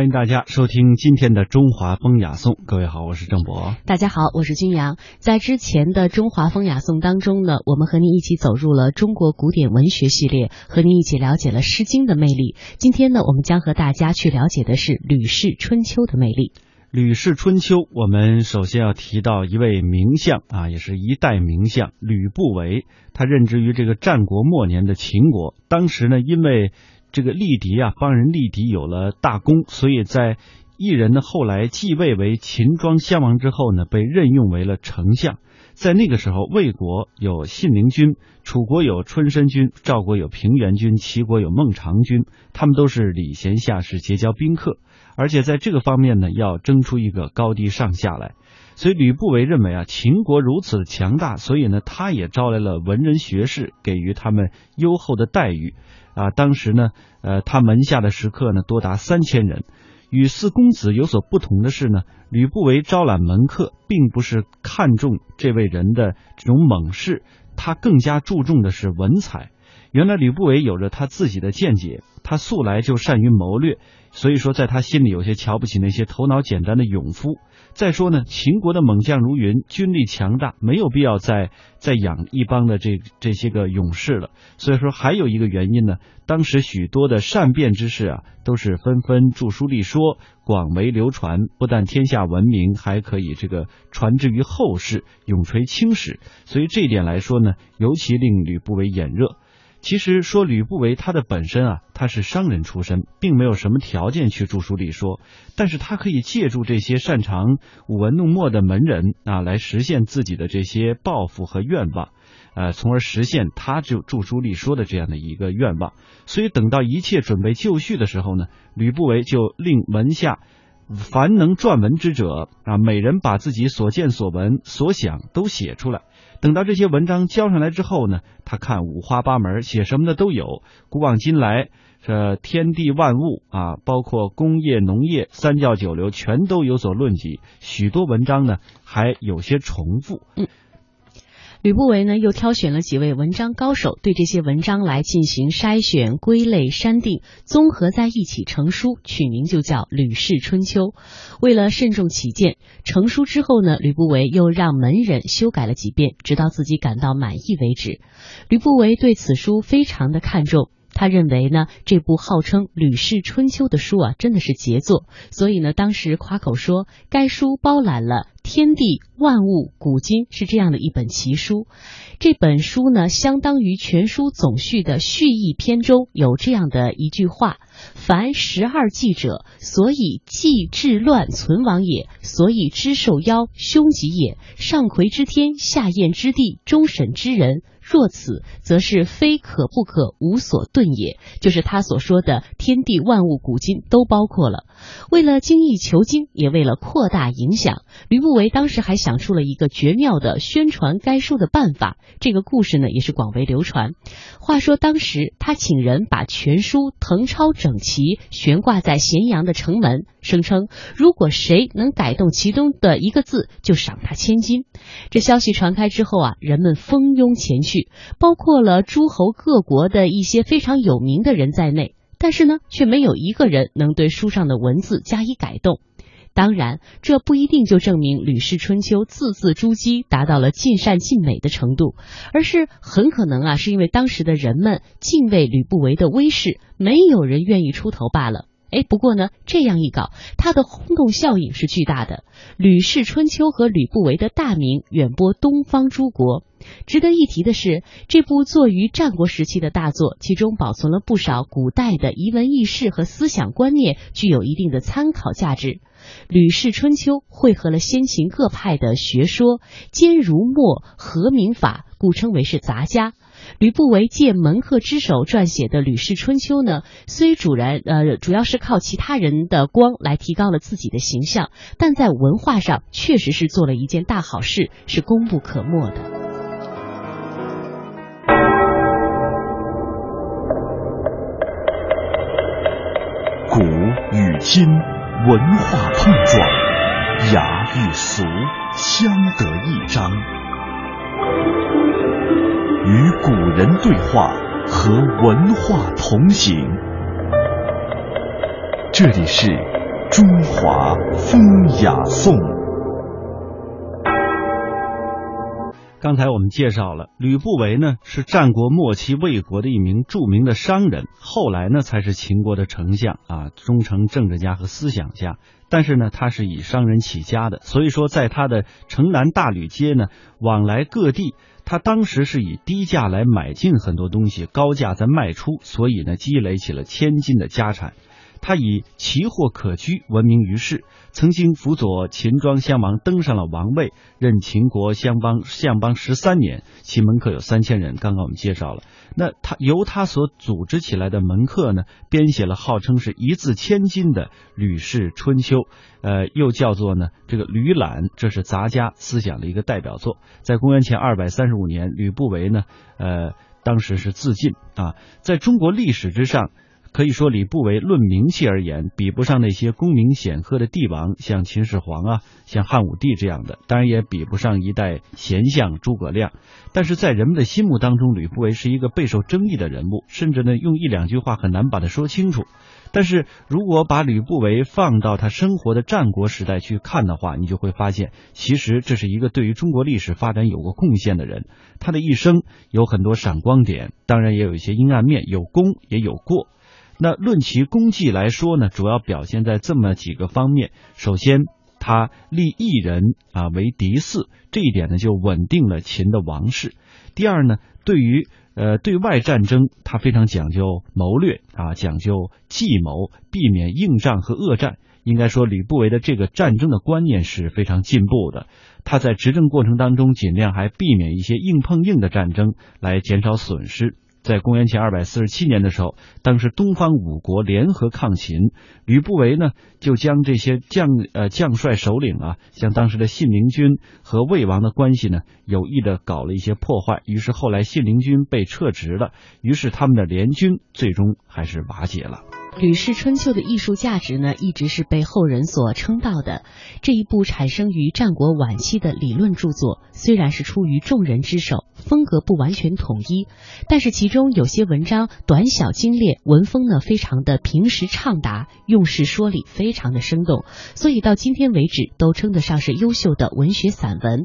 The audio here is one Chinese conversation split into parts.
欢迎大家收听今天的《中华风雅颂》。各位好，我是郑博。大家好，我是君阳。在之前的《中华风雅颂》当中呢，我们和您一起走入了中国古典文学系列，和您一起了解了《诗经》的魅力。今天呢，我们将和大家去了解的是《吕氏春秋》的魅力。《吕氏春秋》，我们首先要提到一位名相啊，也是一代名相吕不韦。他任职于这个战国末年的秦国，当时呢，因为这个力敌啊，帮人力敌有了大功，所以在异人呢后来继位为秦庄襄王之后呢，被任用为了丞相。在那个时候，魏国有信陵君，楚国有春申君，赵国有平原君，齐国有孟尝君，他们都是礼贤下士，结交宾客，而且在这个方面呢，要争出一个高低上下来。所以吕不韦认为啊，秦国如此强大，所以呢，他也招来了文人学士，给予他们优厚的待遇。啊，当时呢，呃，他门下的食客呢多达三千人。与四公子有所不同的是呢，吕不韦招揽门客，并不是看重这位人的这种猛士，他更加注重的是文采。原来吕不韦有着他自己的见解，他素来就善于谋略，所以说在他心里有些瞧不起那些头脑简单的勇夫。再说呢，秦国的猛将如云，军力强大，没有必要再再养一帮的这这些个勇士了。所以说还有一个原因呢，当时许多的善变之士啊，都是纷纷著书立说，广为流传，不但天下闻名，还可以这个传之于后世，永垂青史。所以这一点来说呢，尤其令吕不韦眼热。其实说吕不韦他的本身啊，他是商人出身，并没有什么条件去著书立说，但是他可以借助这些擅长舞文弄墨的门人啊，来实现自己的这些抱负和愿望，呃，从而实现他就著书立说的这样的一个愿望。所以等到一切准备就绪的时候呢，吕不韦就令门下凡能撰文之者啊，每人把自己所见所闻所想都写出来。等到这些文章交上来之后呢，他看五花八门，写什么的都有。古往今来，这天地万物啊，包括工业、农业、三教九流，全都有所论及。许多文章呢，还有些重复。吕不韦呢，又挑选了几位文章高手，对这些文章来进行筛选、归类、删定，综合在一起成书，取名就叫《吕氏春秋》。为了慎重起见，成书之后呢，吕不韦又让门人修改了几遍，直到自己感到满意为止。吕不韦对此书非常的看重。他认为呢，这部号称《吕氏春秋》的书啊，真的是杰作，所以呢，当时夸口说，该书包揽了天地万物古今，是这样的一本奇书。这本书呢，相当于全书总序的序意篇中有这样的一句话：“凡十二纪者，所以纪治乱存亡也，所以知受妖凶吉也。上魁之天，下验之地，终审之人。”若此，则是非可不可，无所遁也。就是他所说的天地万物古今都包括了。为了精益求精，也为了扩大影响，吕不韦当时还想出了一个绝妙的宣传该书的办法。这个故事呢，也是广为流传。话说当时他请人把全书誊抄整齐，悬挂在咸阳的城门，声称如果谁能改动其中的一个字，就赏他千金。这消息传开之后啊，人们蜂拥前去。包括了诸侯各国的一些非常有名的人在内，但是呢，却没有一个人能对书上的文字加以改动。当然，这不一定就证明《吕氏春秋》字字珠玑，达到了尽善尽美的程度，而是很可能啊，是因为当时的人们敬畏吕不韦的威势，没有人愿意出头罢了。哎，不过呢，这样一搞，它的轰动效应是巨大的。《吕氏春秋》和吕不韦的大名远播东方诸国。值得一提的是，这部作于战国时期的大作，其中保存了不少古代的遗文轶事和思想观念，具有一定的参考价值。《吕氏春秋》汇合了先秦各派的学说，兼儒墨合明法，故称为是杂家。吕不韦借门客之手撰写的《吕氏春秋》呢，虽主然呃主要是靠其他人的光来提高了自己的形象，但在文化上确实是做了一件大好事，是功不可没的。古与今，文化碰撞，雅与俗相得益彰。与古人对话，和文化同行。这里是中华风雅颂。刚才我们介绍了吕不韦呢，是战国末期魏国的一名著名的商人，后来呢才是秦国的丞相啊，忠诚政治家和思想家。但是呢，他是以商人起家的，所以说在他的城南大吕街呢，往来各地。他当时是以低价来买进很多东西，高价再卖出，所以呢，积累起了千金的家产。他以奇货可居闻名于世，曾经辅佐秦庄襄王登上了王位，任秦国相邦相邦十三年，其门客有三千人。刚刚我们介绍了，那他由他所组织起来的门客呢，编写了号称是一字千金的《吕氏春秋》，呃，又叫做呢这个《吕览》，这是杂家思想的一个代表作。在公元前二百三十五年，吕不韦呢，呃，当时是自尽啊，在中国历史之上。可以说，吕不韦论名气而言，比不上那些功名显赫的帝王，像秦始皇啊，像汉武帝这样的，当然也比不上一代贤相诸葛亮。但是在人们的心目当中，吕不韦是一个备受争议的人物，甚至呢，用一两句话很难把他说清楚。但是如果把吕不韦放到他生活的战国时代去看的话，你就会发现，其实这是一个对于中国历史发展有过贡献的人。他的一生有很多闪光点，当然也有一些阴暗面，有功也有过。那论其功绩来说呢，主要表现在这么几个方面。首先，他立异人啊为嫡嗣，这一点呢就稳定了秦的王室。第二呢，对于呃对外战争，他非常讲究谋略啊，讲究计谋，避免硬仗和恶战。应该说，吕不韦的这个战争的观念是非常进步的。他在执政过程当中，尽量还避免一些硬碰硬的战争，来减少损失。在公元前二百四十七年的时候，当时东方五国联合抗秦，吕不韦呢就将这些将呃将帅首领啊，像当时的信陵君和魏王的关系呢，有意的搞了一些破坏，于是后来信陵君被撤职了，于是他们的联军最终还是瓦解了。《吕氏春秋》的艺术价值呢，一直是被后人所称道的。这一部产生于战国晚期的理论著作，虽然是出于众人之手，风格不完全统一，但是其中有些文章短小精炼，文风呢非常的平实畅达，用事说理非常的生动，所以到今天为止都称得上是优秀的文学散文。《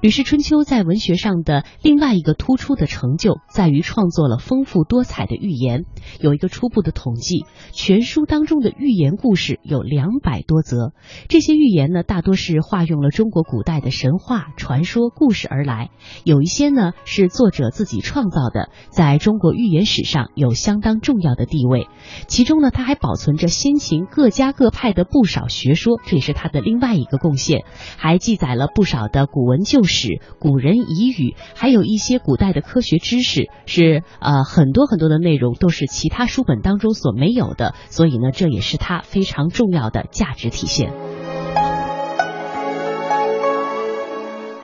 吕氏春秋》在文学上的另外一个突出的成就，在于创作了丰富多彩的寓言。有一个初步的统计，全书当中的寓言故事有两百多则。这些寓言呢，大多是化用了中国古代的神话、传说、故事而来；有一些呢是作者自己创造的，在中国寓言史上有相当重要的地位。其中呢，他还保存着先秦各家各派的不少学说，这也是他的另外一个贡献。还记载了不少的古文旧。史、古人遗语，还有一些古代的科学知识，是呃很多很多的内容都是其他书本当中所没有有的，所以呢，这也是它非常重要的价值体现。